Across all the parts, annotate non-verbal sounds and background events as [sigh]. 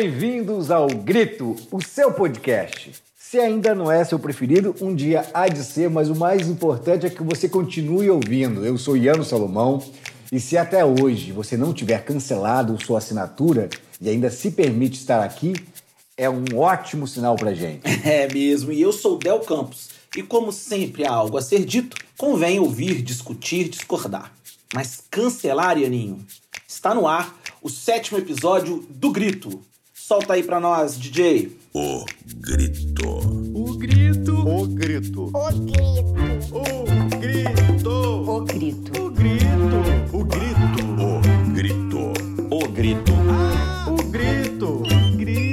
Bem-vindos ao Grito, o seu podcast. Se ainda não é seu preferido, um dia há de ser, mas o mais importante é que você continue ouvindo. Eu sou Iano Salomão e se até hoje você não tiver cancelado sua assinatura e ainda se permite estar aqui, é um ótimo sinal pra gente. [laughs] É mesmo, e eu sou Del Campos. E como sempre há algo a ser dito, convém ouvir, discutir, discordar. Mas cancelar, Ianinho? Está no ar o sétimo episódio do Grito. Solta aí pra nós, DJ. O grito. O grito. O grito. O grito. O grito. O grito. O grito. O grito. O grito. O Grito. O grito.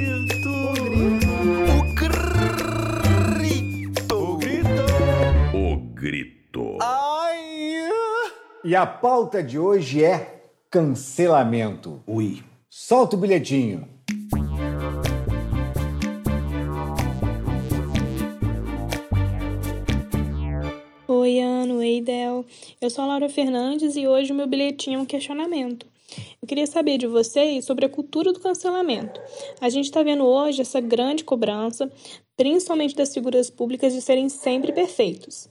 Grito. O grito. O grito. O grito. E a pauta de hoje é cancelamento. Ui. Solta o bilhetinho. Oi, Ano, oi, Del. Eu sou a Laura Fernandes e hoje o meu bilhetinho é um questionamento. Eu queria saber de vocês sobre a cultura do cancelamento. A gente está vendo hoje essa grande cobrança, principalmente das figuras públicas, de serem sempre perfeitos.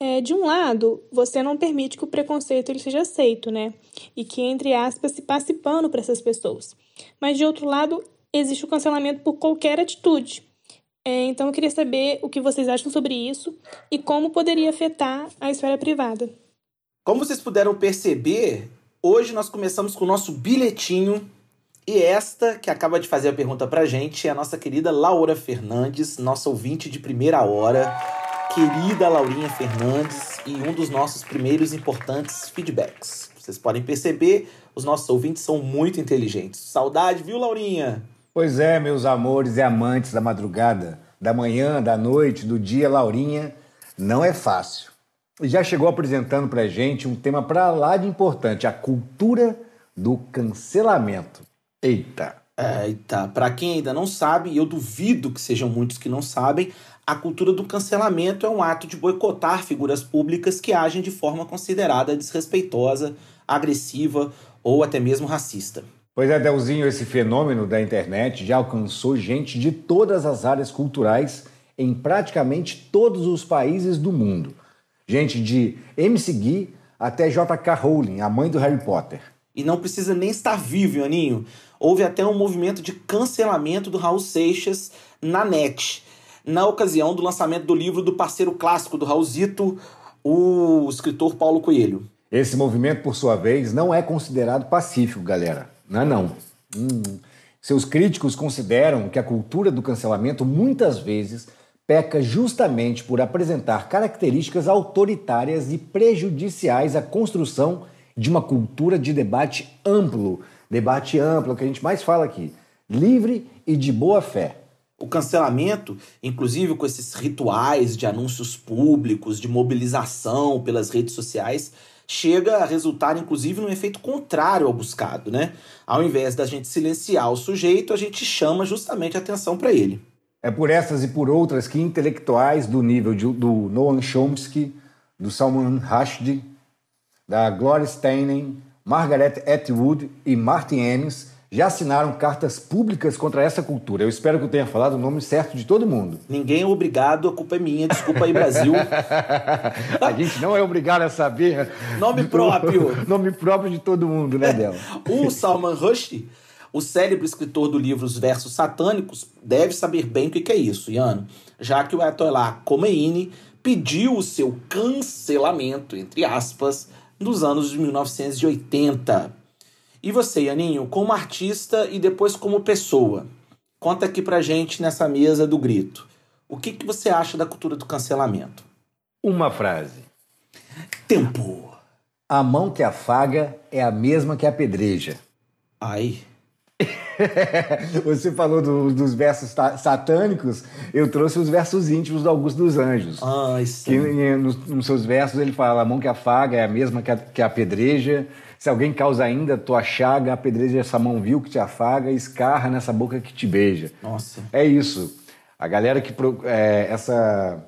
É, de um lado, você não permite que o preconceito ele seja aceito, né? E que, entre aspas, se passe pano para essas pessoas. Mas, de outro lado, existe o cancelamento por qualquer atitude. É, então, eu queria saber o que vocês acham sobre isso e como poderia afetar a esfera privada. Como vocês puderam perceber, hoje nós começamos com o nosso bilhetinho. E esta que acaba de fazer a pergunta pra gente é a nossa querida Laura Fernandes, nossa ouvinte de primeira hora. Querida Laurinha Fernandes e um dos nossos primeiros importantes feedbacks. Vocês podem perceber, os nossos ouvintes são muito inteligentes. Saudade, viu, Laurinha? Pois é, meus amores e amantes da madrugada, da manhã, da noite, do dia, Laurinha, não é fácil. E já chegou apresentando pra gente um tema pra lá de importante, a cultura do cancelamento. Eita! Eita, pra quem ainda não sabe, e eu duvido que sejam muitos que não sabem, a cultura do cancelamento é um ato de boicotar figuras públicas que agem de forma considerada desrespeitosa, agressiva ou até mesmo racista. Pois é, Delzinho, esse fenômeno da internet já alcançou gente de todas as áreas culturais em praticamente todos os países do mundo. Gente de MC Gui até J.K. Rowling, a mãe do Harry Potter. E não precisa nem estar vivo, Aninho. Houve até um movimento de cancelamento do Raul Seixas na net, na ocasião do lançamento do livro do parceiro clássico do Raulzito, o escritor Paulo Coelho. Esse movimento, por sua vez, não é considerado pacífico, galera. Não é não. Hum. Seus críticos consideram que a cultura do cancelamento muitas vezes peca justamente por apresentar características autoritárias e prejudiciais à construção de uma cultura de debate amplo. Debate amplo, que a gente mais fala aqui. Livre e de boa fé. O cancelamento, inclusive com esses rituais de anúncios públicos, de mobilização pelas redes sociais, chega a resultar, inclusive, num efeito contrário ao buscado, né? Ao invés da gente silenciar o sujeito, a gente chama justamente a atenção para ele. É por essas e por outras que intelectuais do nível de- do Noam Chomsky, do Salman Rushdie, da Gloria Steinem, Margaret Atwood e Martin Amis já assinaram cartas públicas contra essa cultura. Eu espero que eu tenha falado o nome certo de todo mundo. Ninguém é obrigado, a culpa é minha. Desculpa aí, Brasil. [laughs] A gente não é obrigado a saber. Nome próprio. [laughs] nome próprio de todo mundo, né, Dela? O Salman Rushdie, o célebre escritor do livro Os Versos Satânicos, deve saber bem o que que é isso, Iano, já que o Ayatollah Khomeini pediu o seu cancelamento, entre aspas, nos anos de 1980. E você, Ianinho, como artista e depois como pessoa, conta aqui pra gente nessa mesa do grito. O que, que você acha da cultura do cancelamento? Uma frase. Tempo. A mão que afaga é a mesma que apedreja. Ai. [laughs] Você falou do- dos versos satânicos, eu trouxe os versos íntimos do Augusto dos Anjos. Ai, Que sim. em- nos, nos seus versos ele fala: a mão que afaga é a mesma que, a, que apedreja. Se alguém causa ainda tua chaga, apedreja essa mão vil que te afaga, escarra nessa boca que te beija. Nossa. É isso. A galera que é, essa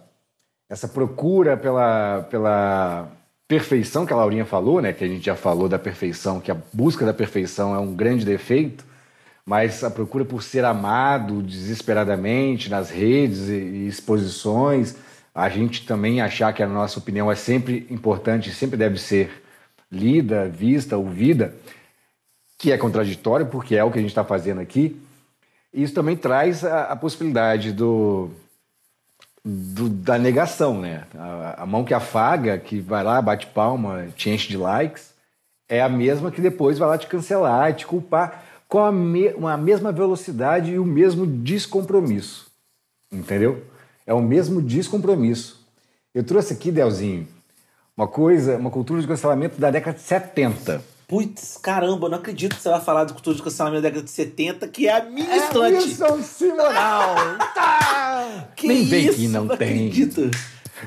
essa procura pela, pela perfeição que a Laurinha falou, né? Que a gente já falou da perfeição, que a busca da perfeição é um grande defeito. mas a procura por ser amado desesperadamente nas redes e exposições, a gente também achar que a nossa opinião é sempre importante, sempre deve ser lida, vista, ouvida, que é contraditório, porque é o que a gente está fazendo aqui. Isso também traz a, a possibilidade do, do, da negação, né? A, a, mão que afaga, que vai lá, bate palma, te enche de likes, é a mesma que depois vai lá te cancelar, te culpar com a, me, uma mesma velocidade e o mesmo descompromisso. Entendeu? É o mesmo descompromisso. Eu trouxe aqui, Delzinho, uma coisa, uma cultura de cancelamento da década de 70. Putz, caramba, eu não acredito que você vai falar de cultura de cancelamento da década de 70, que é a minha É estante. Wilson Simonal! Tá! Que Nem vem isso, que não, tem. acredito.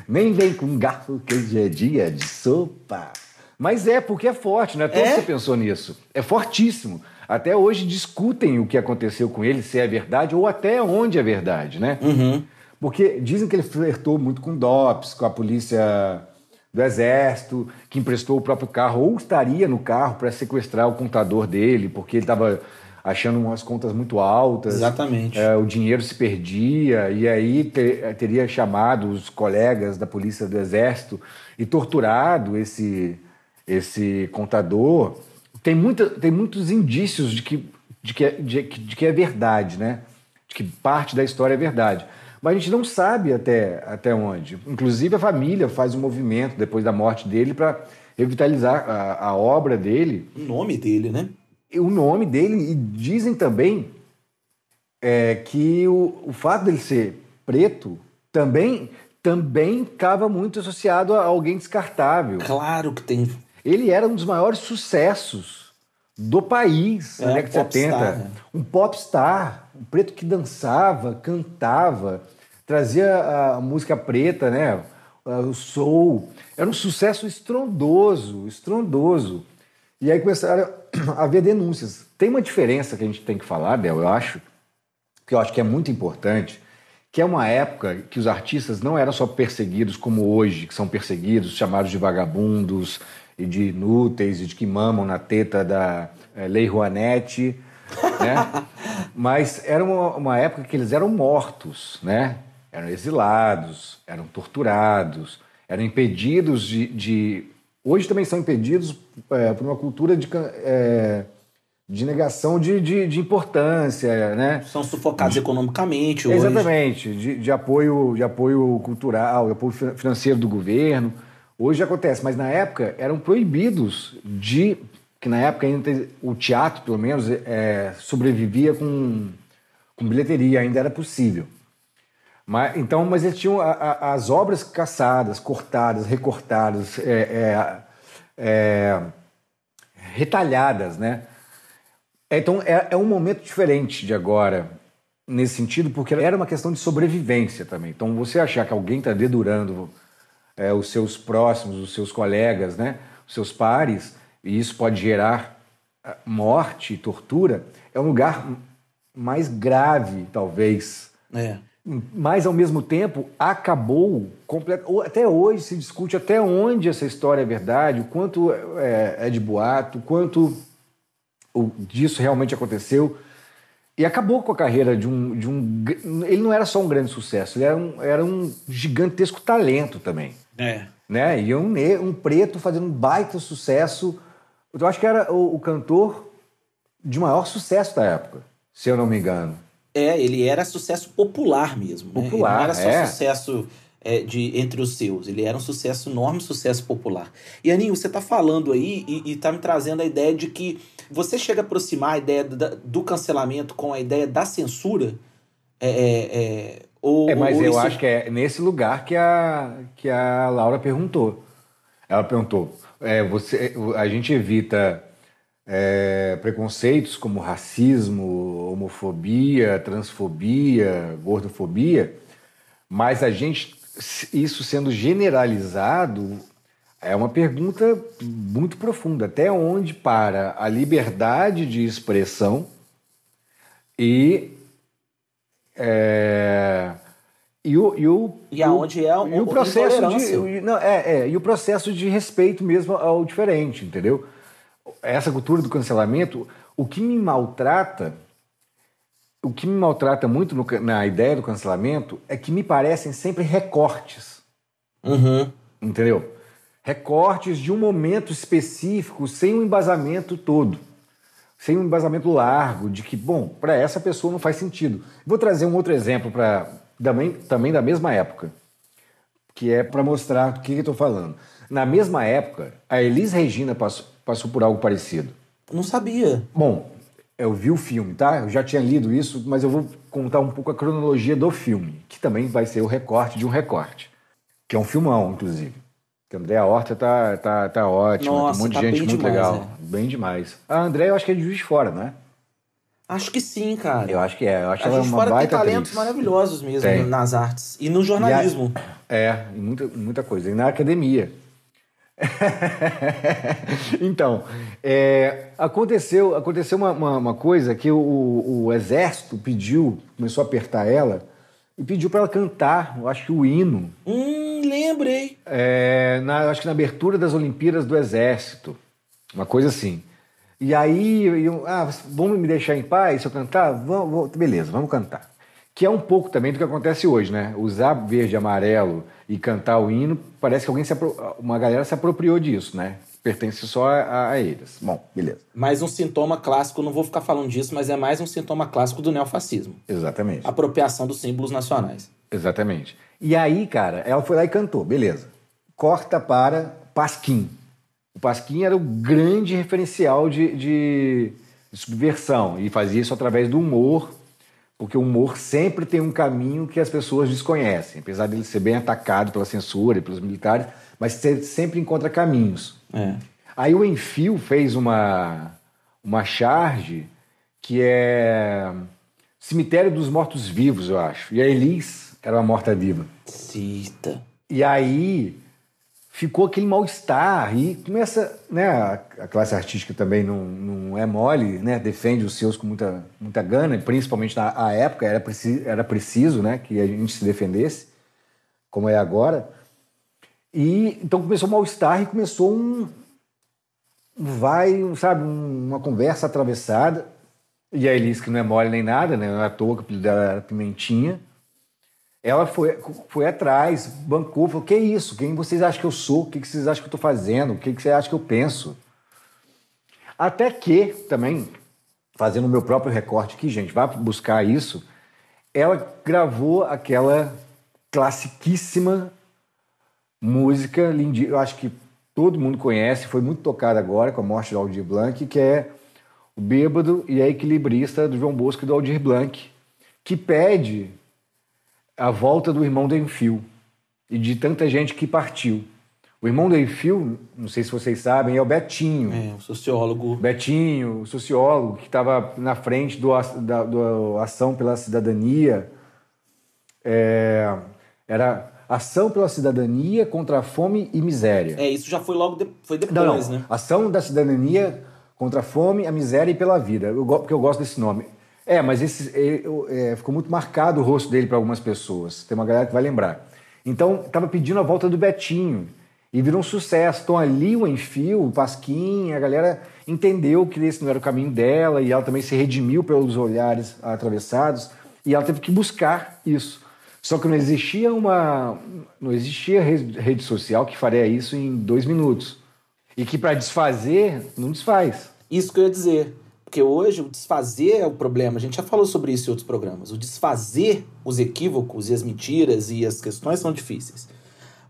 Nem vem com garfo que hoje é dia de sopa. Mas é, porque é forte, não é? Todo É? você pensou nisso. É fortíssimo. Até hoje discutem o que aconteceu com ele, se é verdade ou até onde é verdade, né? Uhum. Porque dizem que ele flertou muito com DOPS, com a polícia do exército, que emprestou o próprio carro, ou estaria no carro para sequestrar o contador dele, porque ele estava achando umas contas muito altas. Exatamente. É, o dinheiro se perdia, e aí te- teria chamado os colegas da polícia do exército e torturado esse, esse contador. Tem, muita, tem muitos indícios de que, de, que, é- de, de que é verdade, né? De que parte da história é verdade. Mas a gente não sabe até, até onde. Inclusive, a família faz um movimento depois da morte dele para revitalizar a, a obra dele O nome dele, né? o nome dele e dizem também é, que o, o fato dele ser preto também também estava muito associado a alguém descartável. Claro que tem. Ele era um dos maiores sucessos do país na É, década de 70. popstar, né? Um popstar, um preto que dançava, cantava, trazia a música preta, né? o soul. Era um sucesso estrondoso, estrondoso. E aí começaram a haver denúncias. Tem uma diferença que a gente tem que falar, Del, eu acho, que eu acho que é muito importante, que é uma época que os artistas não eram só perseguidos como hoje, que são perseguidos, chamados de vagabundos e de inúteis e de que mamam na teta da eh, Lei Rouanet, né? Mas era uma, uma época que eles eram mortos, né? Eram exilados, eram torturados, eram impedidos de... de- Hoje também são impedidos eh, por uma cultura de... eh, de negação de, de, de importância, né? São sufocados economicamente hoje. Exatamente, de, de apoio, de apoio cultural, de apoio fi- financeiro do governo. Hoje acontece, mas na época eram proibidos de. Que na época ainda o teatro, pelo menos, é, sobrevivia com, com bilheteria, ainda era possível. Mas, então, mas eles tinham a- a- as obras caçadas, cortadas, recortadas, é, é, é, retalhadas, né? Então é, é um momento diferente de agora, nesse sentido, porque era uma questão de sobrevivência também. Então você achar que alguém está dedurando é, os seus próximos, os seus colegas, né? os seus pares, e isso pode gerar ah, morte e tortura, é um lugar mais grave, talvez. É. Mas, ao mesmo tempo, acabou complet... ou Até hoje se discute até onde essa história é verdade, o quanto é, é de boato, o quanto disso realmente aconteceu. E acabou com a carreira de um, de um. Ele não era só um grande sucesso, ele era um, era um gigantesco talento também. É. Né? E um, um preto fazendo um baita sucesso. Eu acho que era o, o cantor de maior sucesso da época, se eu não me engano. É, ele era sucesso popular mesmo. né? Popular, Ele não era só é. sucesso é, de entre os seus. Ele era um sucesso, enorme sucesso popular. E Aninho, você tá falando aí e, e tá me trazendo a ideia de que você chega a aproximar a ideia da- do cancelamento com a ideia da censura? É, é, é, ou, É, mas ou eu isso- acho que é nesse lugar que a, que a Laura perguntou. Ela perguntou: é, você, a gente evita é, preconceitos como racismo, homofobia, transfobia, gordofobia, mas a gente, isso sendo generalizado, é uma pergunta muito profunda. Até onde para a liberdade de expressão e. é, e o, e o, E aonde é o- e o processo de não, é, é, e o processo de respeito mesmo ao diferente, entendeu? Essa cultura do cancelamento, o que me maltrata o que me maltrata muito no na ideia do cancelamento é que me parecem sempre recortes, Uhum. entendeu? Recortes de um momento específico sem um embasamento todo. Sem um embasamento largo de que, bom, para essa pessoa não faz sentido. Vou trazer um outro exemplo para também, também da mesma época, que é para mostrar do que eu estou falando. Na mesma época, a Elis Regina passou, passou por algo parecido. Não sabia. Bom, eu vi o filme, tá? Eu já tinha lido isso, mas eu vou contar um pouco a cronologia do filme, que também vai ser o recorte de um recorte, que é um filmão, inclusive. Que a Andréa Horta tá, tá, tá ótima, Nossa, tem um monte tá de gente muito demais, legal. é. Bem demais. A Andréa eu acho que é de Juiz de Fora, né? Acho que sim, cara. Eu acho que é. Eu acho a ela gente uma fora tem baita talentos atriz. maravilhosos mesmo Tem. nas artes. E no jornalismo. E a- É, muita, muita coisa. E na academia. [laughs] então, é, aconteceu, aconteceu uma, uma, uma coisa que o, o exército pediu, começou a apertar ela, e pediu para ela cantar, eu acho que o hino, Hum, lembrei. é, na, acho que na abertura das Olimpíadas do Exército, uma coisa assim. E aí, eu, ah, vamos me deixar em paz se eu cantar? Vamos, vamos- beleza, vamos cantar. Que é um pouco também do que acontece hoje, né? Usar verde e amarelo e cantar o hino, parece que alguém uma galera se apropriou disso, né? Pertence só a, a eles. Bom, beleza. Mais um sintoma clássico, não vou ficar falando disso, mas é mais um sintoma clássico do neofascismo. Exatamente. Apropriação dos símbolos nacionais. Exatamente. E aí, cara, ela foi lá e cantou, beleza. Corta para Pasquim. O Pasquim era o grande referencial de, de- de subversão e fazia isso através do humor, porque o humor sempre tem um caminho que as pessoas desconhecem, apesar dele ser bem atacado pela censura e pelos militares, mas você sempre encontra caminhos. É. Aí o Enfio fez uma, uma charge que é Cemitério dos Mortos-Vivos, eu acho. E a Elis era uma morta-viva. Cita. E aí ficou aquele mal-estar e começa, né, a, classe artística também não, não é mole, né, defende os seus com muita, muita gana, e principalmente na época era, preci, era preciso, né, que a gente se defendesse, como é agora. E então começou o mal-estar e começou um, vai, sabe, um- uma conversa atravessada. E a Elis, que não é mole nem nada, né, não é à toa que o dela era Pimentinha, ela foi, foi atrás, bancou, falou: que isso? Quem vocês acham que eu sou? O que vocês acham que eu estou fazendo? O que que vocês acham que eu penso? Até que, também, fazendo o meu próprio recorte aqui, gente, vá buscar isso. Ela gravou aquela classiquíssima música, lindíssima, eu acho que todo mundo conhece, foi muito tocada agora com a morte do Aldir Blanc, que é o Bêbado e a Equilibrista do João Bosco e do Aldir Blanc, que pede a volta do irmão do Enfio e de tanta gente que partiu. O irmão do Enfio, não sei se vocês sabem, é o Betinho. É, o sociólogo. Betinho, o sociólogo, que estava na frente do, da do Ação pela Cidadania. É, era Ação pela Cidadania contra a Fome e Miséria. É, isso já foi logo de... foi depois, Não, não. né? Ação da cidadania contra a fome, a miséria e pela vida. Eu, porque eu gosto desse nome. É, mas esse, é, é, ficou muito marcado o rosto dele para algumas pessoas. Tem uma galera que vai lembrar. Então, estava pedindo a volta do Betinho. E virou um sucesso. Então, ali o Enfio, o Pasquim, a galera entendeu que esse não era o caminho dela e ela também se redimiu pelos olhares atravessados. E ela teve que buscar isso. Só que não existia uma. Não existia rede social que faria isso em dois minutos. E que para desfazer, não desfaz. Isso que eu ia dizer. Porque hoje o desfazer é o problema. A gente já falou sobre isso em outros programas. O desfazer os equívocos e as mentiras e as questões são difíceis.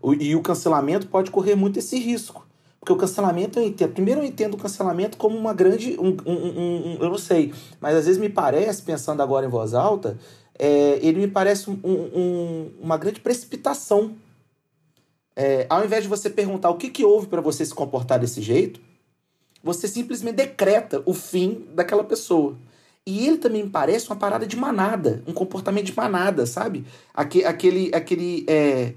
O- e o cancelamento pode correr muito esse risco. Porque o cancelamento, eu entendo. Primeiro, eu entendo o cancelamento como uma grande. Um, um- um- eu não sei. Mas às vezes me parece, pensando agora em voz alta, é, ele me parece um- um- uma grande precipitação. É, ao invés de você perguntar o que, que houve para você se comportar desse jeito, você simplesmente decreta o fim daquela pessoa. E ele também parece uma parada de manada, um comportamento de manada, sabe? Aque- Aquele. aquele é,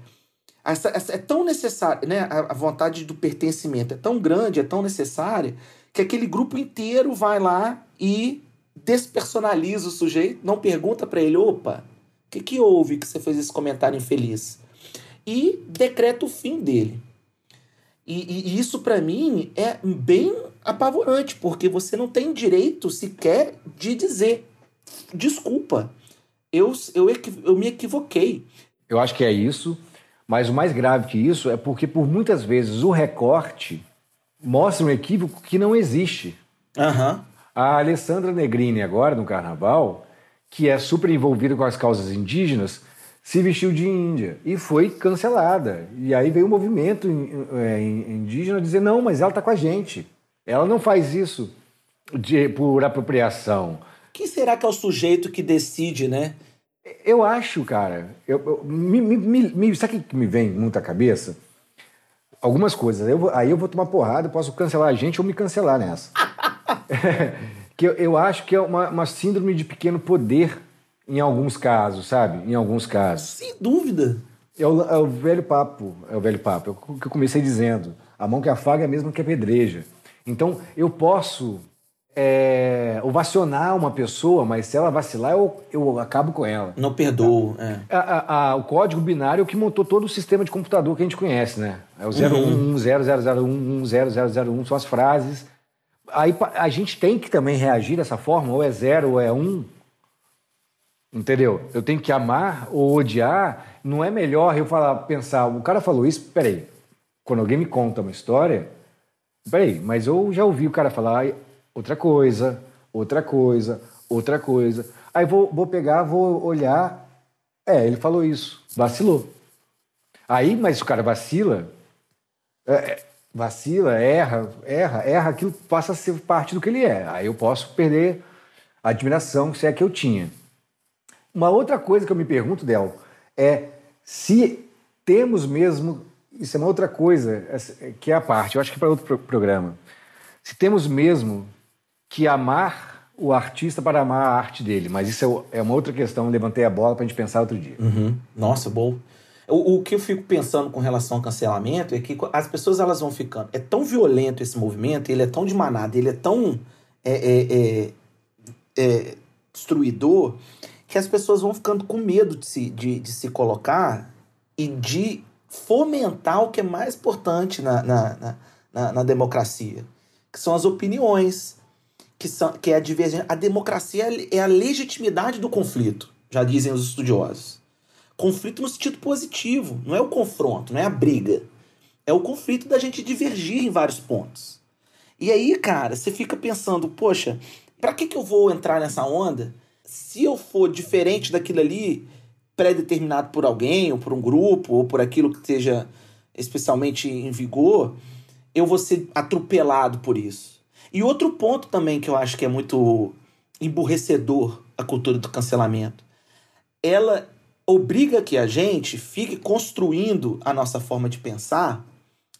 essa, essa- é tão necessário, né? A, a vontade do pertencimento é tão grande, é tão necessária, que aquele grupo inteiro vai lá e despersonaliza o sujeito, não pergunta para ele: opa, o que, que houve que você fez esse comentário infeliz? E decreta o fim dele. E, e- isso para mim é bem apavorante, porque você não tem direito sequer de dizer desculpa, eu, eu, eu me equivoquei. Eu acho que é isso, mas o mais grave que isso é porque, por muitas vezes, o recorte mostra um equívoco que não existe. Aham. A Alessandra Negrini, agora no carnaval, que é super envolvida com as causas indígenas, se vestiu de índia e foi cancelada. E aí veio o movimento in- é, in- indígena dizer: não, mas ela está com a gente. Ela não faz isso de- por apropriação. Quem será que é o sujeito que decide, né? Eu acho, cara. Eu, eu- me, me- me- sabe o que me vem muito à cabeça? Algumas coisas. Eu aí eu vou tomar porrada, eu posso cancelar a gente ou me cancelar nessa. [laughs] que eu, eu acho que é uma, uma síndrome de pequeno poder em alguns casos, sabe? Em alguns casos. Sem dúvida. É o, é o velho papo, é o velho papo. É o que eu comecei dizendo. A mão que afaga é a mesma que apedreja. Então, eu posso é, ovacionar uma pessoa, mas se ela vacilar, eu, eu acabo com ela. Não perdoo. É. A- a- a- o código binário é o que montou todo o sistema de computador que a gente conhece, né? É o 01, 0001, 0001, são as frases. Aí a gente tem que também reagir dessa forma, ou é zero ou é um. Entendeu? Eu tenho que amar ou odiar. Não é melhor eu falar, pensar, o cara falou isso, peraí. Quando alguém me conta uma história, peraí, mas eu já ouvi o cara falar "Ai, outra coisa, outra coisa, outra coisa. Aí vou, vou pegar, vou olhar. É, ele falou isso, vacilou. Aí, mas o cara vacila, é, é, vacila, erra, erra, erra, aquilo passa a ser parte do que ele é. Aí eu posso perder a admiração, se é que eu tinha. Uma outra coisa que eu me pergunto, Del, é se temos mesmo. Isso é uma outra coisa, que é a parte, eu acho que é para outro pro- programa. Se temos mesmo que amar o artista para amar a arte dele, mas isso é é uma outra questão, levantei a bola para a gente pensar outro dia. Uhum. Nossa, bom. O, o que eu fico pensando com relação ao cancelamento é que as pessoas elas vão ficando. É tão violento esse movimento, ele é tão de manada, ele é tão é, é, é, é, destruidor, que as pessoas vão ficando com medo de se, de, de se colocar e de fomentar o que é mais importante na, na, na, na, democracia, que são as opiniões, que, são, que é a divergência. A democracia é a legitimidade do conflito, já dizem os estudiosos. Conflito no sentido positivo, não é o confronto, não é a briga. É o conflito da gente divergir em vários pontos. E aí, cara, você fica pensando, poxa, pra que, que eu vou entrar nessa onda se eu for diferente daquilo ali, pré-determinado por alguém, ou por um grupo, ou por aquilo que esteja especialmente em vigor, eu vou ser atropelado por isso. E outro ponto também que eu acho que é muito emburrecedor a cultura do cancelamento. Ela obriga que a gente fique construindo a nossa forma de pensar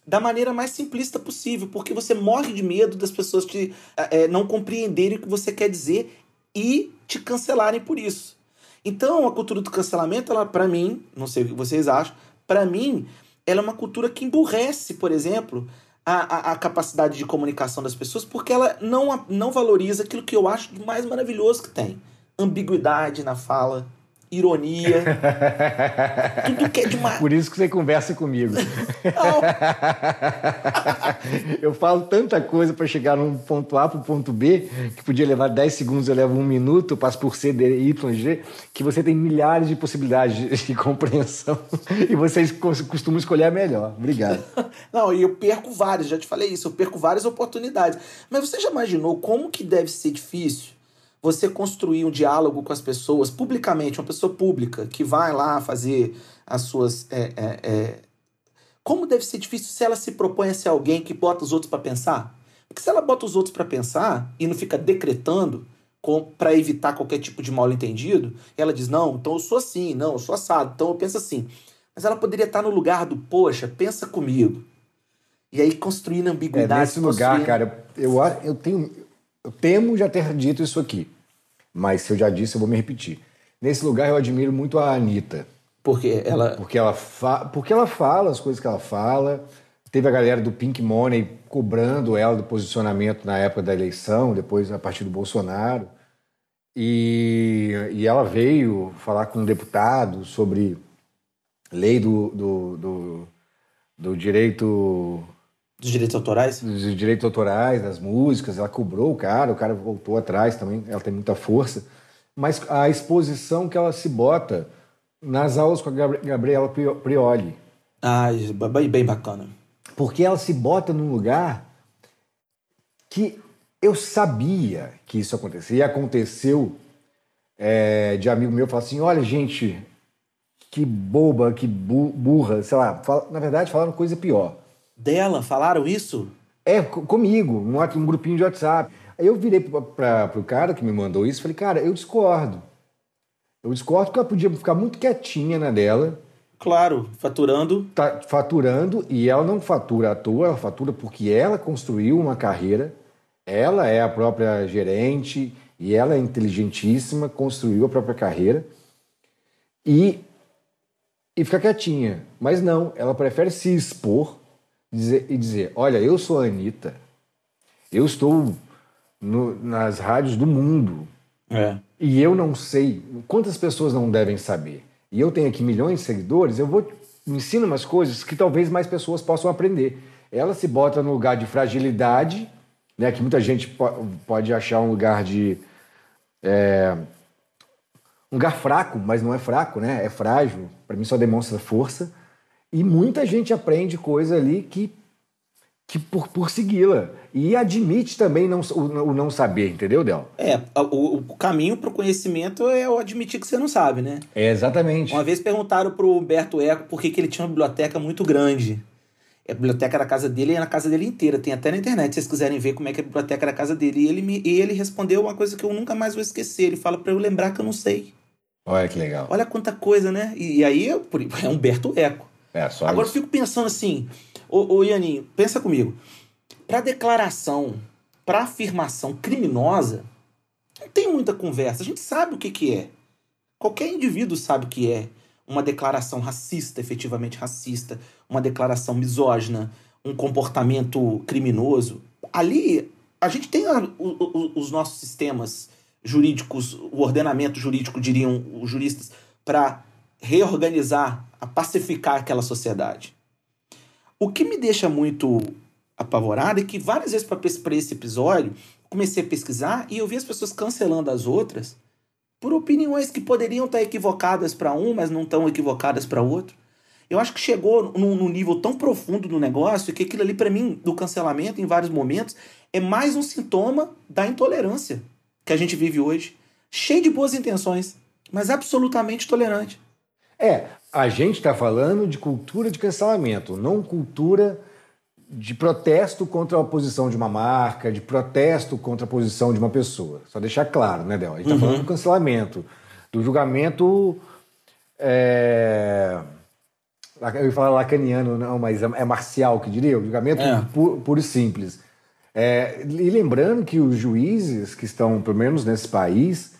da maneira mais simplista possível, porque você morre de medo das pessoas te, eh, não compreenderem o que você quer dizer e te cancelarem por isso. Então, a cultura do cancelamento, ela para mim, não sei o que vocês acham, para mim, ela é uma cultura que emburrece, por exemplo, a, a, a capacidade de comunicação das pessoas, porque ela não, não valoriza aquilo que eu acho mais maravilhoso que tem. Ambiguidade na fala, ironia, [laughs] tudo que é demais. Por isso que você conversa comigo. [laughs] Eu falo tanta coisa para chegar num ponto A para o ponto B, que podia levar 10 segundos, eu levo um minuto, eu passo por C, D, Y, G, que você tem milhares de possibilidades de, de compreensão [laughs] e vocês cos- costumam escolher a melhor. Obrigado. Não, e eu perco várias, já te falei isso, eu perco várias oportunidades. Mas você já imaginou como que deve ser difícil você construir um diálogo com as pessoas publicamente, uma pessoa pública que vai lá fazer as suas. é, é, é, Como deve ser difícil se ela se propõe a ser alguém que bota os outros para pensar? Porque se ela bota os outros para pensar e não fica decretando para evitar qualquer tipo de mal entendido, ela diz: não, então eu sou assim, não, eu sou assado, então eu penso assim. Mas ela poderia estar no lugar do, poxa, pensa comigo. E aí construindo É, ambiguidade. nesse lugar, construindo- cara, eu, eu tenho. Eu temo já ter dito isso aqui. Mas se eu já disse, eu vou me repetir. Nesse lugar eu admiro muito a Anitta. Porque ela. Porque ela, fa... porque ela fala as coisas que ela fala. Teve a galera do Pink Money cobrando ela do posicionamento na época da eleição, depois a partir do Bolsonaro. E, e ela veio falar com um deputado sobre lei do, do, do, do direito Dos direitos autorais? dos direitos autorais das músicas, ela cobrou o cara, o cara voltou atrás também, ela tem muita força. mas a exposição que ela se bota nas aulas com a Gabri- Gabriela Pri- Prioli. Ai, bem, bem bacana. Porque ela se bota num lugar que eu sabia que isso acontecia. E aconteceu é, de amigo meu falar assim: olha, gente, que boba, que bu- burra, sei lá. Fala- na verdade, falaram coisa pior. Dela, falaram isso? É, co- comigo, wat- num grupinho de WhatsApp. Aí eu virei pra, pro cara que me mandou isso e falei, cara, eu discordo. Eu discordo porque ela podia ficar muito quietinha na dela, Claro, faturando. tá faturando, e ela não fatura à toa, ela fatura porque ela construiu uma carreira, ela é a própria gerente, e ela é inteligentíssima, construiu a própria carreira, e, e fica quietinha. Mas não, ela prefere se expor dizer- e dizer, olha, eu sou a Anitta, eu estou no- nas rádios do mundo, É. e eu não sei quantas pessoas não devem saber. E eu tenho aqui milhões de seguidores, eu vou ensino umas coisas que talvez mais pessoas possam aprender. Ela se bota no lugar de fragilidade, né, que muita gente po- pode achar um lugar de é, um lugar fraco, mas não é fraco, né? É frágil. Para mim só demonstra força. E muita gente aprende coisa ali que que por, por segui-la. E admite também não, o, o não saber, entendeu, Del? É, o, o caminho pro conhecimento é o admitir que você não sabe, né? É exatamente. Uma vez perguntaram pro Humberto Eco por que, que ele tinha uma biblioteca muito grande. A biblioteca era a casa dele e na casa dele inteira. Tem até na internet, se vocês quiserem ver como é que a biblioteca era a casa dele. E ele, me, e ele respondeu uma coisa que eu nunca mais vou esquecer. Ele fala pra eu lembrar que eu não sei. Olha que legal. Olha quanta coisa, né? E, e aí por- é Humberto Eco. É, só Agora eu isso. fico pensando assim, ô, ô Ianinho, pensa comigo. Pra declaração, pra afirmação criminosa, não tem muita conversa. A gente sabe o que, que é. Qualquer indivíduo sabe o que é uma declaração racista, efetivamente racista, uma declaração misógina, um comportamento criminoso. Ali, a gente tem a- o- o- os nossos sistemas jurídicos, o ordenamento jurídico, diriam os juristas, para reorganizar, a pacificar aquela sociedade. O que me deixa muito apavorado é que várias vezes para esse episódio comecei a pesquisar e eu vi as pessoas cancelando as outras por opiniões que poderiam estar equivocadas para um, mas não estão equivocadas para outro. Eu acho que chegou num, num nível tão profundo no negócio que aquilo ali, para mim, do cancelamento, em vários momentos, é mais um sintoma da intolerância que a gente vive hoje. Cheio de boas intenções, mas absolutamente tolerante. É, a gente está falando de cultura de cancelamento, não cultura de protesto contra a oposição de uma marca, de protesto contra a posição de uma pessoa. Só deixar claro, né, Del? A gente está falando do cancelamento, do julgamento. É... Eu ia falar lacaniano, não, mas é marcial que diria, o julgamento É. pu- puro e simples. É, e lembrando que os juízes que estão, pelo menos nesse país,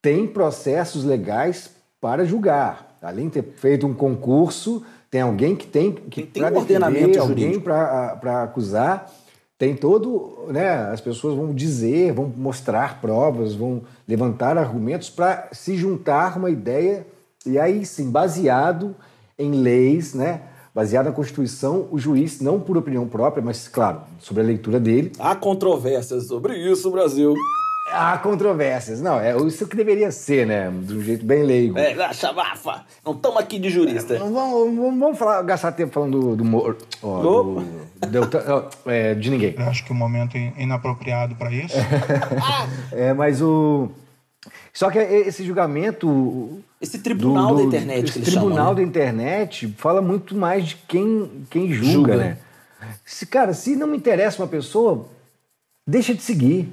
têm processos legais para julgar. Além de ter feito um concurso, tem alguém que tem que Tem um ordenamento defender, alguém para acusar. Tem todo, né? As pessoas vão dizer, vão mostrar provas, vão levantar argumentos para se juntar uma ideia e aí sim, baseado em leis, né? Baseado na Constituição, o juiz, não por opinião própria, mas, claro, sobre a leitura dele, Há controvérsias sobre isso, Brasil. Há controvérsias. Não, é isso que deveria ser, né? De um jeito bem leigo. É, chamafa. Não estamos aqui de jurista. Não vamos, vamos- vamos falar, gastar tempo falando do. do, Mor- ó, do- é, de ninguém. Eu acho que o momento é inapropriado para isso. [laughs] É, mas o. Só que esse julgamento. Esse tribunal da internet esse tribunal chamam. né? da internet fala muito mais de quem, quem julga, Julga. né? Se, cara, se não me interessa uma pessoa, deixa de seguir.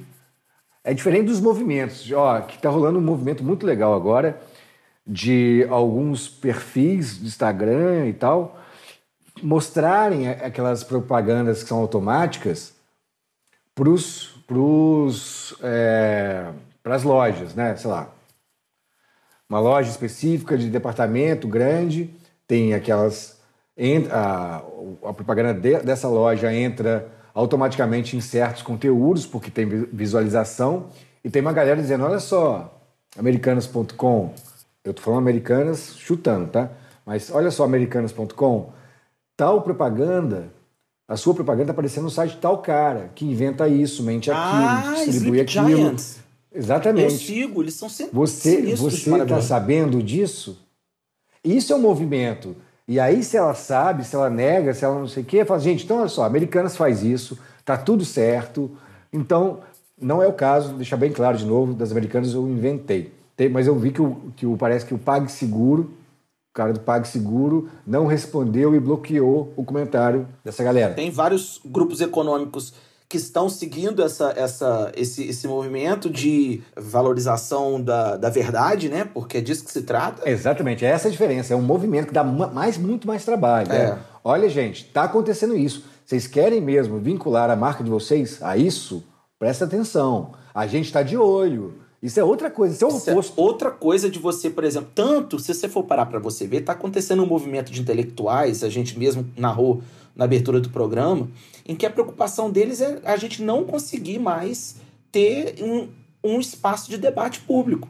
É diferente dos movimentos. Ó, que tá rolando um movimento muito legal agora de alguns perfis do Instagram e tal mostrarem aquelas propagandas que são automáticas pros, é, pras lojas, né? Sei lá, uma loja específica de departamento grande, tem aquelas. A, a propaganda de- dessa loja entra automaticamente em certos conteúdos, porque tem vi- visualização, e tem uma galera dizendo: olha só, americanas.com, eu tô falando americanas chutando, tá? Mas olha só, americanas.com, tal propaganda. A sua propaganda está aparecendo no site de tal cara que inventa isso, mente aquilo, Ah, distribui Sleep aquilo. Giants. Eu Exatamente. sigo, eles são sempre Você está sabendo disso? Isso é um movimento. E aí, se ela sabe, se ela nega, se ela não sei o quê, fala, gente, então olha só, Americanas faz isso, tá tudo certo. Então, não é o caso, deixar bem claro de novo, das Americanas eu inventei. Tem- Mas eu vi que, o, que o, parece que o PagSeguro, o cara do PagSeguro, não respondeu e bloqueou o comentário dessa galera. Tem vários grupos econômicos que estão seguindo essa, essa, esse, esse movimento de valorização da, da verdade, né? Porque é disso que se trata. Exatamente, é essa a diferença. É um movimento que dá ma- mais, muito mais trabalho. É. né? Olha, gente, está acontecendo isso. Vocês querem mesmo vincular a marca de vocês a isso? Presta atenção. A gente está de olho. Isso é outra coisa, isso é o é oposto. outra coisa de você, por exemplo, tanto, se você for parar para você ver, tá acontecendo um movimento de intelectuais, a gente mesmo narrou na abertura do programa, em que a preocupação deles é a gente não conseguir mais ter um, um espaço de debate público.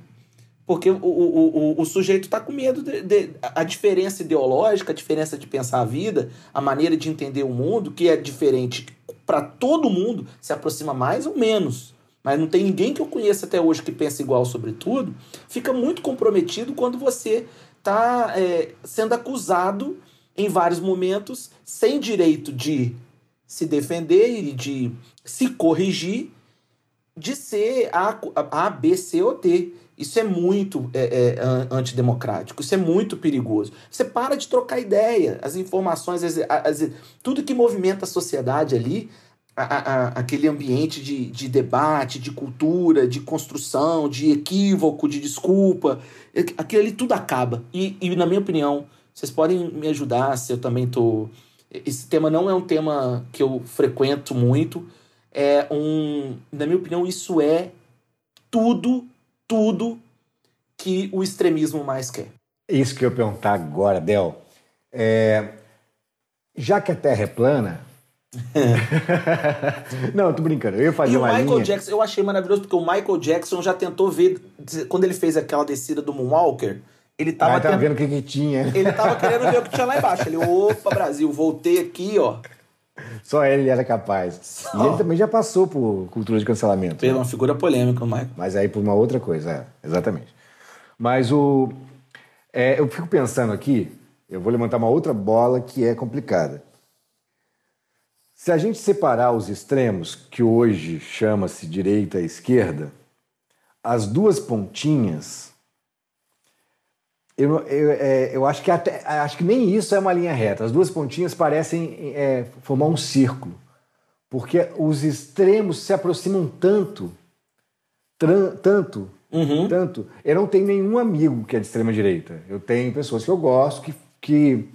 Porque o, o, o, o sujeito está com medo de, de- a diferença ideológica, a diferença de pensar a vida, a maneira de entender o mundo, que é diferente para todo mundo, se aproxima mais ou menos. Mas não tem ninguém que eu conheça até hoje que pensa igual sobre tudo. Fica muito comprometido quando você está sendo acusado em vários momentos, sem direito de se defender e de se corrigir, de ser A, A, B, C ou D. Isso é muito é, é, an- antidemocrático, isso é muito perigoso. Você para de trocar ideia, as informações, as- as- tudo que movimenta a sociedade ali, a- a- aquele ambiente de, de debate, de cultura, de construção, de equívoco, de desculpa, é- aquilo ali tudo acaba. E, e, na minha opinião, vocês podem me ajudar se eu também tô. Esse tema não é um tema que eu frequento muito. É um. Na minha opinião, isso é tudo, tudo que o extremismo mais quer. Isso que eu ia perguntar agora, Del. É, já que a Terra é plana. [laughs] não, tô brincando. Eu ia fazer E o Michael linha. Jackson, eu achei maravilhoso, porque o Michael Jackson já tentou ver. Quando ele fez aquela descida do Moonwalker, ele tava, Ah, tava tent- vendo o que, que tinha. ele tava querendo ver o que tinha lá embaixo. Ele, opa, Brasil, voltei aqui, ó. Só ele era capaz. E ele também já passou por cultura de cancelamento. Pela né? uma figura polêmica, Michael. Mas aí por uma outra coisa, é, exatamente. Mas o. é, eu fico pensando aqui, eu vou levantar uma outra bola que é complicada. Se a gente separar os extremos, que hoje chama-se direita e esquerda, as duas pontinhas, eu, eu, é, eu acho, que até, acho que nem isso é uma linha reta. As duas pontinhas parecem é, formar um círculo. Porque os extremos se aproximam tanto, tran- tanto, Uhum. tanto. Eu não tenho nenhum amigo que é de extrema direita. Eu tenho pessoas que eu gosto, que, que,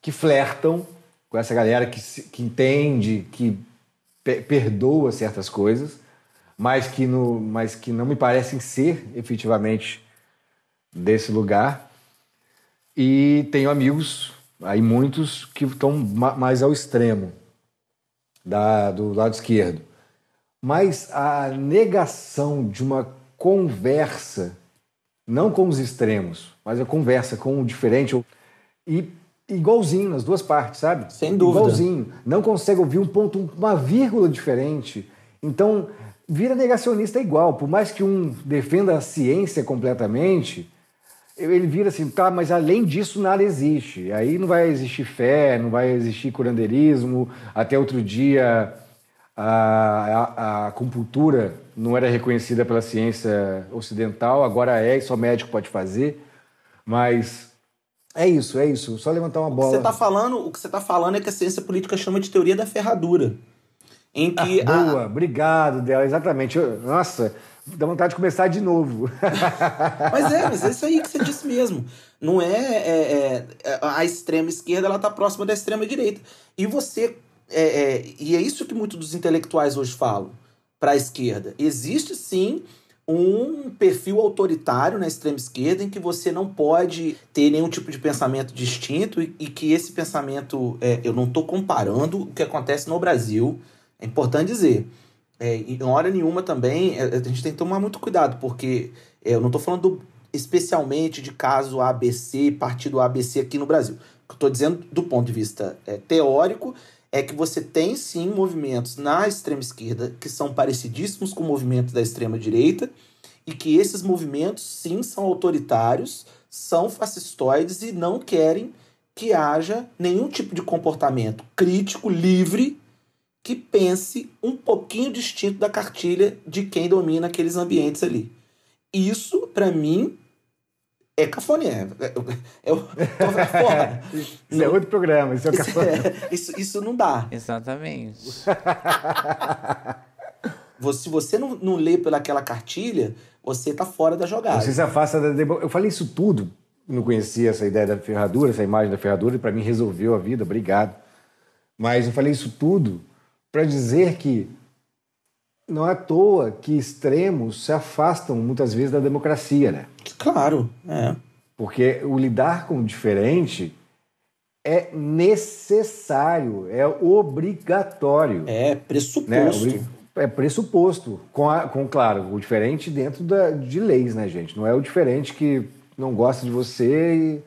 que flertam com essa galera que, que entende, que pe- perdoa certas coisas, mas que, no, mas que não me parecem ser efetivamente desse lugar. E tenho amigos, aí muitos, que estão ma- mais ao extremo da, do lado esquerdo. Mas a negação de uma conversa, não com os extremos, mas a conversa com o diferente, e igualzinho nas duas partes, sabe? Sem dúvida. Igualzinho. Não consegue ouvir um ponto, uma vírgula diferente. Então, vira negacionista igual. Por mais que um defenda a ciência completamente, ele vira assim, tá, mas além disso nada existe. Aí não vai existir fé, não vai existir curandeirismo. Até outro dia a, a, a acupuntura não era reconhecida pela ciência ocidental, agora é e só médico pode fazer. Mas é isso, é isso. Só levantar uma bola. Você tá falando, o que você tá falando é que a ciência política chama de teoria da ferradura. Em que a- Boa, obrigado, dela, exatamente. Eu- nossa, dá vontade de começar de novo. [laughs] Mas é, mas é isso aí que você disse mesmo. Não é, é- é- a extrema esquerda, ela tá próxima da extrema direita. E você. é- é, e é isso que muitos dos intelectuais hoje falam para a esquerda. Existe sim um perfil autoritário na extrema esquerda em que você não pode ter nenhum tipo de pensamento distinto e, e que esse pensamento. é, eu não estou comparando o que acontece no Brasil. É importante dizer. É, em hora nenhuma também, é, a gente tem que tomar muito cuidado, porque é, eu não estou falando do- especialmente de caso ABC, partido ABC aqui no Brasil. O que eu estou dizendo do ponto de vista é, teórico é que você tem sim movimentos na extrema esquerda que são parecidíssimos com movimentos da extrema direita E que esses movimentos, sim, são autoritários, são fascistoides e não querem que haja nenhum tipo de comportamento crítico, livre, que pense um pouquinho distinto da cartilha de quem domina aqueles ambientes ali. Isso, para mim, é cafoné. É, é, tô fora. [laughs] Isso é outro programa, isso é Isso, café. é- [laughs] isso, isso não dá. Exatamente. [laughs] Você- Se você não, não lê pelaquela cartilha, você tá fora da jogada. Você se afasta da. Eu falei isso tudo, não conhecia essa ideia da ferradura, essa imagem da ferradura, e para mim resolveu a vida, obrigado. Mas eu falei isso tudo para dizer que não é à toa que extremos se afastam muitas vezes da democracia, né? Claro, é. Porque o lidar com o diferente é necessário, é obrigatório. É né? pressuposto. Obri- É pressuposto, com, a- com, claro, o diferente dentro da, de leis, né, gente? Não é o diferente que não gosta de você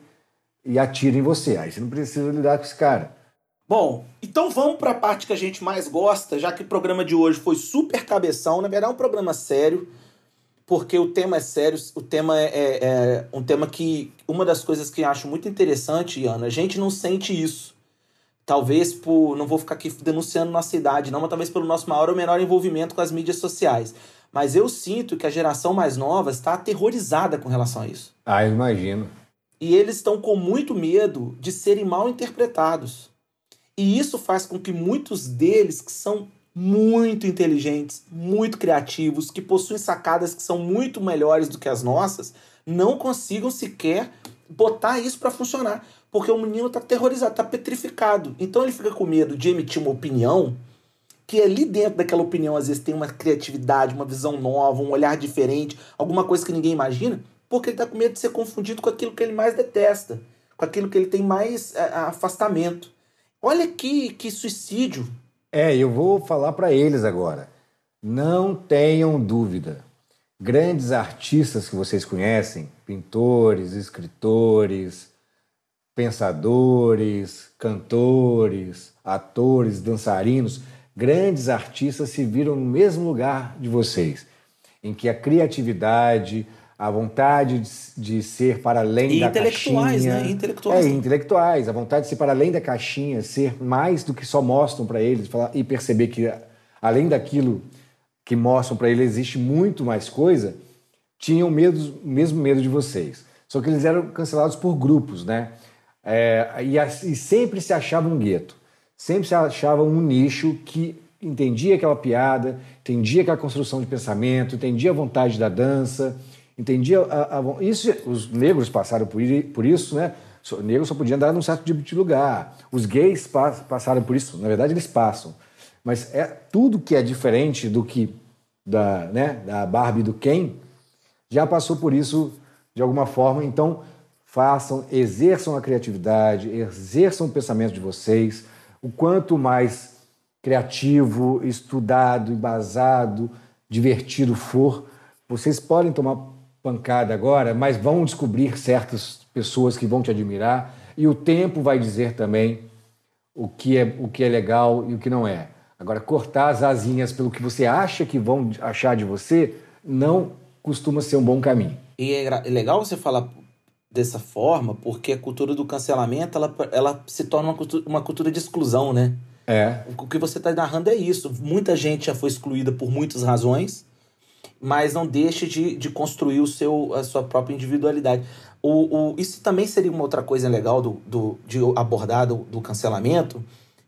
e, e atira em você. Aí você não precisa lidar com esse cara. Bom, então vamos para a parte que a gente mais gosta, já que o programa de hoje foi super cabeção. Na verdade, é um programa sério, porque o tema é sério. O tema é, é- é um tema que. Uma das coisas que eu acho muito interessante, Ana, a gente não sente isso. Talvez por. Não vou ficar aqui denunciando nossa idade, não, mas talvez pelo nosso maior ou menor envolvimento com as mídias sociais. Mas eu sinto que a geração mais nova está aterrorizada com relação a isso. Ah, eu imagino. E eles estão com muito medo de serem mal interpretados. E isso faz com que muitos deles, que são muito inteligentes, muito criativos, que possuem sacadas que são muito melhores do que as nossas, não consigam sequer botar isso para funcionar. Porque o menino tá aterrorizado, tá petrificado. Então ele fica com medo de emitir uma opinião que ali dentro daquela opinião às vezes tem uma criatividade, uma visão nova, um olhar diferente, alguma coisa que ninguém imagina, porque ele tá com medo de ser confundido com aquilo que ele mais detesta, com aquilo que ele tem mais é, afastamento. Olha que, que suicídio. É, eu vou falar para eles agora. Não tenham dúvida. Grandes artistas que vocês conhecem, pintores, escritores, pensadores, cantores, atores, dançarinos, grandes artistas se viram no mesmo lugar de vocês, em que a criatividade, a vontade de, de ser para além E da intelectuais, caixinha, né? E intelectuais. É, intelectuais, a vontade de ser para além da caixinha, ser mais do que só mostram para eles falar, e perceber que além daquilo que mostram para eles existe muito mais coisa, tinham medo, mesmo medo de vocês. Só que eles eram cancelados por grupos, né? É, e, e sempre se achava um gueto, sempre se achava um nicho que entendia aquela piada, entendia aquela construção de pensamento, entendia a vontade da dança, entendia a, a vo- isso. Os negros passaram por, por isso, né? Só- O negro só podia andar num certo tipo de lugar. Os gays pa- passaram por isso. Na verdade, eles passam. Mas é tudo que é diferente do que da, né, da Barbie do Ken já passou por isso de alguma forma. Então, façam, exerçam a criatividade, exerçam o pensamento de vocês. O quanto mais criativo, estudado, embasado, divertido for, vocês podem tomar pancada agora, mas vão descobrir certas pessoas que vão te admirar e o tempo vai dizer também o que é o que é legal e o que não é. Agora cortar as asinhas pelo que você acha que vão achar de você não costuma ser um bom caminho. E é, é legal você falar dessa forma, porque a cultura do cancelamento ela, ela se torna uma cultura, uma cultura de exclusão, né? É, O que você está narrando é isso. Muita gente já foi excluída por muitas razões, mas não deixe de, de construir o seu, a sua própria individualidade. O, o, isso também seria uma outra coisa legal do, do, de abordar do, do cancelamento,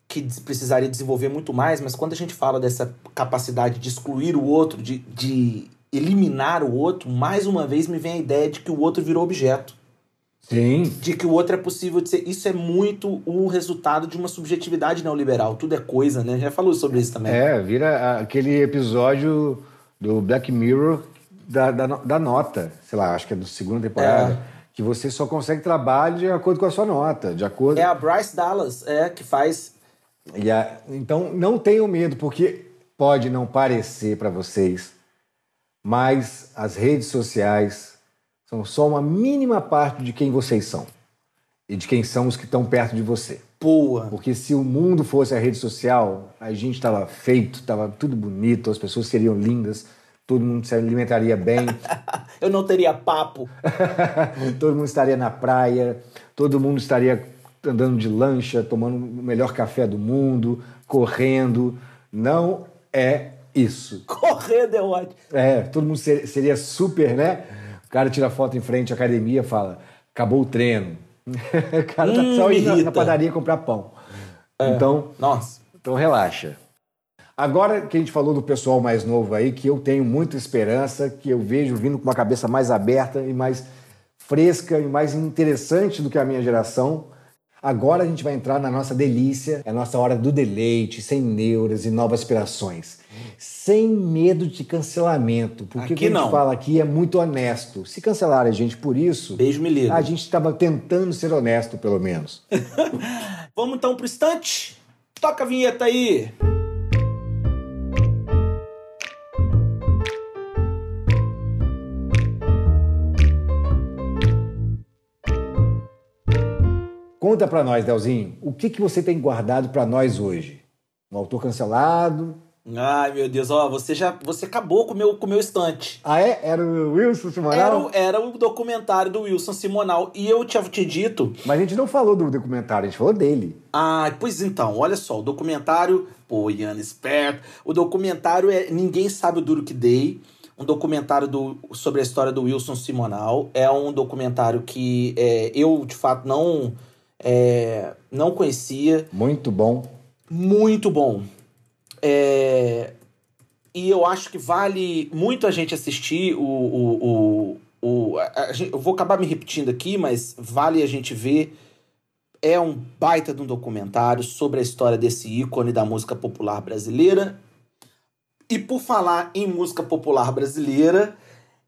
que precisaria desenvolver muito mais, mas quando a gente fala dessa capacidade de excluir o outro, de, de eliminar o outro, mais uma vez me vem a ideia de que o outro virou objeto sim, de que o outro é possível de ser. Isso é muito o resultado de uma subjetividade neoliberal. Tudo é coisa, né? Já falou sobre isso também. é, vira aquele episódio do Black Mirror da, da, da nota, sei lá, acho que é do segunda temporada, que você só consegue trabalho de acordo com a sua nota, de acordo. É a Bryce Dallas, é, que faz. A- então não tenham medo, porque pode não parecer para vocês, mas as redes sociais são só uma mínima parte de quem vocês são e de quem são os que estão perto de você. Boa. Porque se o mundo fosse a rede social, a gente estava feito, estava tudo bonito, as pessoas seriam lindas, todo mundo se alimentaria bem, [laughs] Eu não teria papo. [laughs] todo mundo estaria na praia, todo mundo estaria andando de lancha, tomando o melhor café do mundo, correndo. Não é isso. [laughs] Correndo é ótimo. É, todo mundo ser- seria super, né? O cara tira foto em frente à academia fala: acabou o treino. [laughs] o cara tá Hum, só me indo na, na padaria comprar pão. Então, Nossa. então relaxa. Agora que a gente falou do pessoal mais novo aí, que eu tenho muita esperança, que eu vejo vindo com uma cabeça mais aberta e mais fresca e mais interessante do que a minha geração. Agora a gente vai entrar na nossa delícia, é a nossa hora do deleite, sem neuras e novas aspirações. Sem medo de cancelamento, porque Aqui o que a gente não. fala aqui é muito honesto. Se cancelarem a gente por isso, Beijo me liga. a gente estava tentando ser honesto, pelo menos. [laughs] Vamos então pro instante? Toca a vinheta aí. Conta pra nós, Delzinho, o que, que você tem guardado pra nós hoje? Um autor cancelado? Ai, meu Deus, ó, você já você acabou com o meu, com o meu estante. Ah, é? Era o Wilson Era, Simonal? o- era o documentário do Wilson Simonal. E eu tinha te dito. Mas a gente não falou do documentário, a gente falou dele. Ah, pois então, olha só, o documentário. Pô, Ian, esperto. O documentário é Ninguém Sabe o Duro Que Dei. Um documentário do, sobre a história do Wilson Simonal. É um documentário que é, eu, de fato, não, é, não conhecia. Muito bom. Muito bom. É, E eu acho que vale muito a gente assistir o. o, o, o- a- a eu vou acabar me repetindo aqui, mas vale a gente ver. É um baita de um documentário sobre a história desse ícone da música popular brasileira. E por falar em música popular brasileira,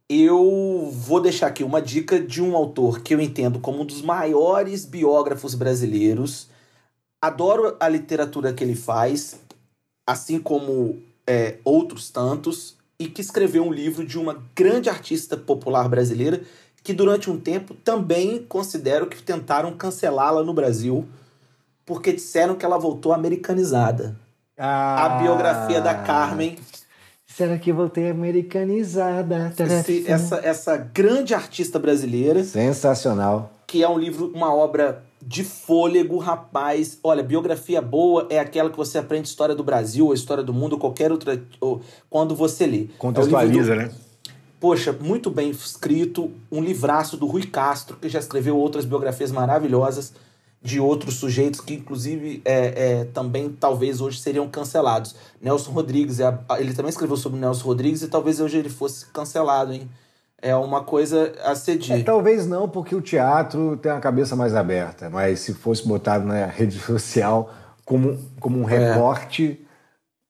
eu vou deixar aqui uma dica de um autor que eu entendo como um dos maiores biógrafos brasileiros. Adoro a literatura que ele faz, assim como é, outros tantos, e que escreveu um livro de uma grande artista popular brasileira que durante um tempo também considero que tentaram cancelá-la no Brasil, porque disseram que ela voltou americanizada. A biografia da Carmen, Será que eu voltei americanizada? esse- essa, essa grande artista brasileira, Sensacional. que é um livro, uma obra de fôlego, rapaz. Olha, biografia boa é aquela que você aprende história do Brasil, ou história do mundo, ou qualquer outra. ou quando você lê. É o Contextualiza, livro do- né? Poxa, muito bem escrito, um livraço do Rui Castro, que já escreveu outras biografias maravilhosas de outros sujeitos que, inclusive, é, é, também talvez hoje seriam cancelados. Nelson Rodrigues, é ele também escreveu sobre Nelson Rodrigues e talvez hoje ele fosse cancelado, hein? É uma coisa a É, cedir. talvez não, porque o teatro tem a cabeça mais aberta, mas se fosse botado na rede [laughs] social como, como um recorte,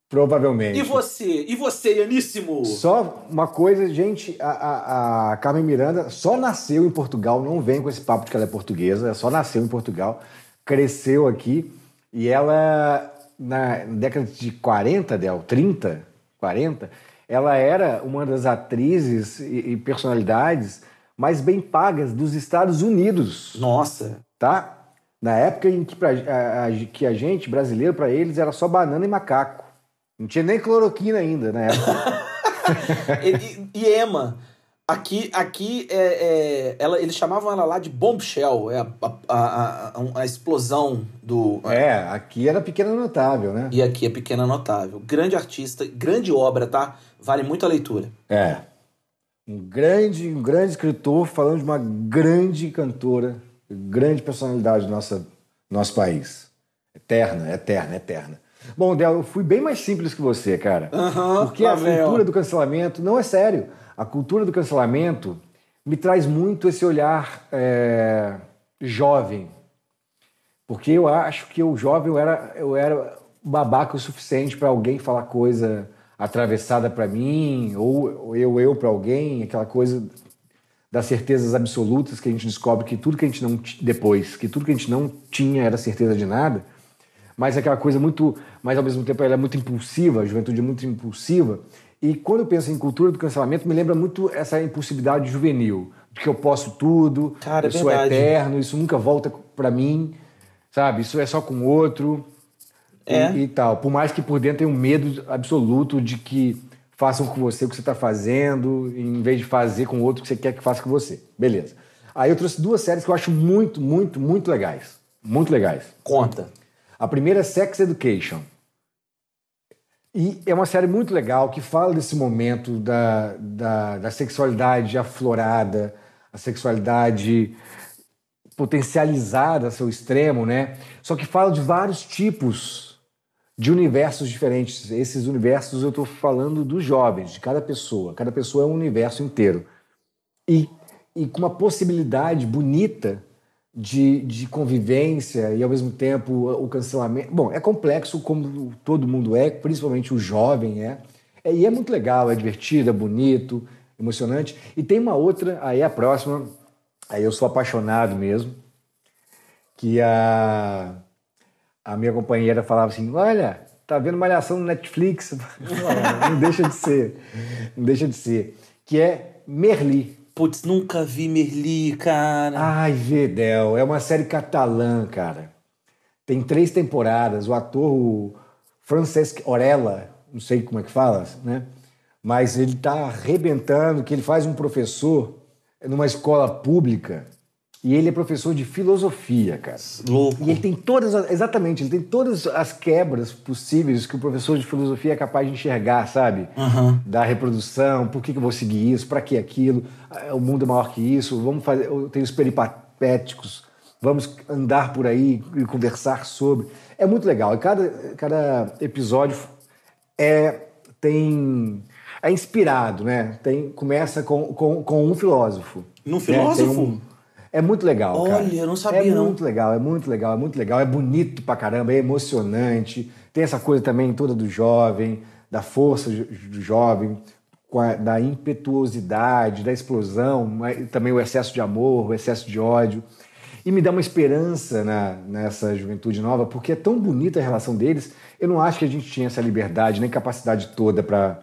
provavelmente. E você? E você, Ianíssimo? Só uma coisa, gente, a, a, a Carmen Miranda só nasceu em Portugal, não vem com esse papo de que ela é portuguesa, só nasceu em Portugal, cresceu aqui e ela, na década de 40, Del, 30, 40, ela era uma das atrizes e, e personalidades mais bem pagas dos Estados Unidos Nossa. tá? Na época em que, pra, a, a- que a gente, brasileiro, para eles era só banana e macaco. Não tinha nem cloroquina ainda na [laughs] época. e, e Emma. Aqui, aqui é, é, ela, eles chamavam ela lá de bombshell, é a, a, a, a- explosão do. é, aqui era pequena notável, né? E aqui é Pequena Notável. Grande artista, grande obra, tá? Vale muito a leitura. É. Um grande, um grande escritor falando de uma grande cantora, grande personalidade do nossa, nosso país. Eterna, eterna, eterna. Bom, Del, eu fui bem mais simples que você, cara. Aham, Porque a cultura do cancelamento, não é sério, a cultura do cancelamento me traz muito esse olhar é, jovem. Porque eu acho que o jovem eu era, eu era babaca o suficiente para alguém falar coisa atravessada para mim, ou, eu, eu para alguém, aquela coisa das certezas absolutas que a gente descobre que tudo que a gente não depois, que tudo que a gente não tinha era certeza de nada, mas aquela coisa muito, mas ao mesmo tempo ela é muito impulsiva, a juventude é muito impulsiva. E quando eu penso em cultura do cancelamento, me lembra muito essa impulsividade juvenil, de que eu posso tudo, Cara, é eu sou verdade. eterno, isso nunca volta para mim, sabe? Isso é só com outro. É. E, e tal. Por mais que por dentro tenha um medo absoluto de que façam com você o que você está fazendo, em vez de fazer com o outro o que você quer que faça com você. Beleza. Aí eu trouxe duas séries que eu acho muito, muito, muito legais. Muito legais. Conta. A primeira é Sex Education. E é uma série muito legal que fala desse momento da, da, da sexualidade aflorada, a sexualidade potencializada a seu extremo, né? Só que fala de vários tipos de universos diferentes. Esses universos eu estou falando dos jovens, de cada pessoa. Cada pessoa é um universo inteiro. E, e com uma possibilidade bonita de, de convivência e ao mesmo tempo o cancelamento. Bom, é complexo como todo mundo é, principalmente o jovem é. é e é muito legal, é divertido, é bonito, emocionante. E tem uma outra, aí a próxima, aí eu sou apaixonado mesmo, que a, a minha companheira falava assim: Olha, tá vendo Malhação no Netflix? [laughs] não deixa de ser, não deixa de ser. Que é Merli. Putz, nunca vi Merli, cara. Ai, Vedel, é uma série catalã, cara. Tem três temporadas. O ator, o Francesc Orella, não sei como é que fala, né? Mas ele tá arrebentando, que ele faz um professor numa escola pública e ele é professor de filosofia, cara. Louco. E ele tem todas, as- exatamente, ele tem todas as quebras possíveis que o professor de filosofia é capaz de enxergar, sabe? Aham. Da reprodução, por que, que eu vou seguir isso, para que aquilo, Ah, o mundo é maior que isso, vamos fazer, eu tenho os peripatéticos, vamos andar por aí e conversar sobre. É muito legal. E cada, cada episódio é, tem, é inspirado, né? Tem, começa com, com, com um filósofo. Num né? Filósofo? um- é muito legal, cara. Olha, eu não sabia, É não. muito legal, é muito legal, é muito legal. É bonito pra caramba, é emocionante. Tem essa coisa também toda do jovem, da força do jovem, da impetuosidade, da explosão, mas também o excesso de amor, o excesso de ódio. E me dá uma esperança na, nessa juventude nova, porque é tão bonita a relação deles. Eu não acho que a gente tinha essa liberdade, nem capacidade toda para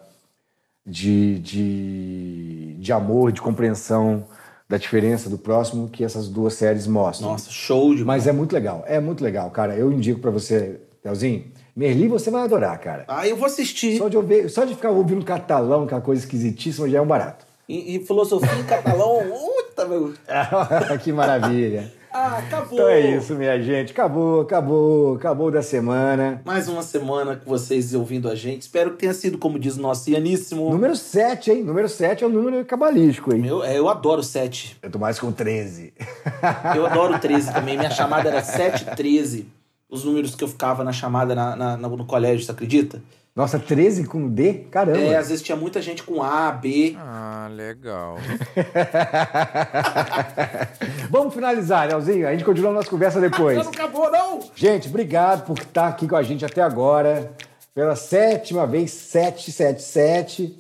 de, de, de amor, de compreensão da diferença do próximo que essas duas séries mostram. Nossa, show de Mas é muito legal, é muito legal, cara. Eu indico pra você, Leozinho. Merli você vai adorar, cara. Ah, eu vou assistir. Só de, ouvir, só de ficar ouvindo catalão, aquela coisa esquisitíssima, já é um barato. E, e filosofia em catalão. [laughs] Puta, meu. [laughs] que maravilha. Ah, acabou. Então é isso, minha gente. Acabou, acabou, acabou da semana. Mais uma semana com vocês ouvindo a gente. Espero que tenha sido, como diz o nosso Ianíssimo. Número 7, hein? Número 7 é um número cabalístico, hein? Meu, é, eu adoro 7. Eu tô mais com 13. Eu [laughs] adoro 13 também. Minha chamada era 713. Os números que eu ficava na chamada na, na- no colégio, você acredita? Nossa, 13 com D? Caramba. É, às vezes tinha muita gente com A, B. Ah, legal. [laughs] Vamos finalizar, Leozinho. A gente continua a nossa conversa depois. [laughs] Não acabou, não! Gente, obrigado por estar aqui com a gente até agora. Pela sétima vez, 777.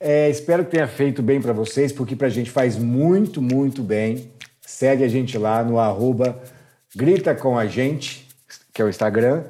É, espero que tenha feito bem para vocês, porque pra gente faz muito, muito bem. Segue a gente lá no arroba Grita com a gente, que é o Instagram.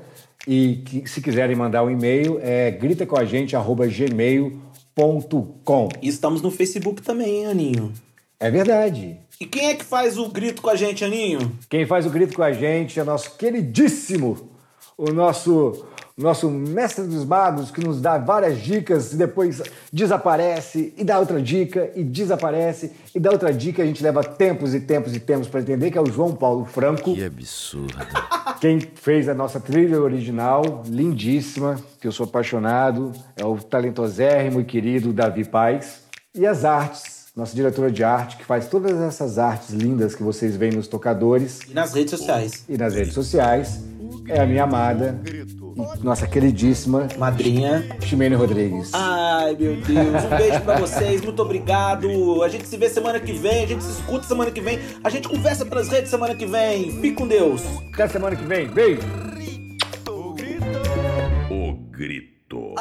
E que, se quiserem mandar um e-mail, é gritacomagente.gmail.com. E estamos no Facebook também, hein, Aninho? É verdade. E quem é que faz o grito com a gente, Aninho? Quem faz o grito com a gente é nosso queridíssimo, o nosso, nosso mestre dos magos, que nos dá várias dicas e depois desaparece e dá outra dica e desaparece e dá outra dica. A gente leva tempos e tempos e tempos para entender que é o João Paulo Franco. Que absurdo. [laughs] Quem fez a nossa trilha original, lindíssima, que eu sou apaixonado, é o talentosérrimo e querido Davi Paz. E as artes, nossa diretora de arte, que faz todas essas artes lindas que vocês veem nos tocadores E nas redes sociais. e nas redes sociais, é a minha amada, nossa queridíssima Madrinha. Ximene Rodrigues. Ai, meu Deus. Um beijo pra vocês. Muito obrigado. A gente se vê semana que vem. A gente se escuta semana que vem. A gente conversa pelas redes semana que vem. Fique com Deus. Até semana que vem. Beijo! O grito.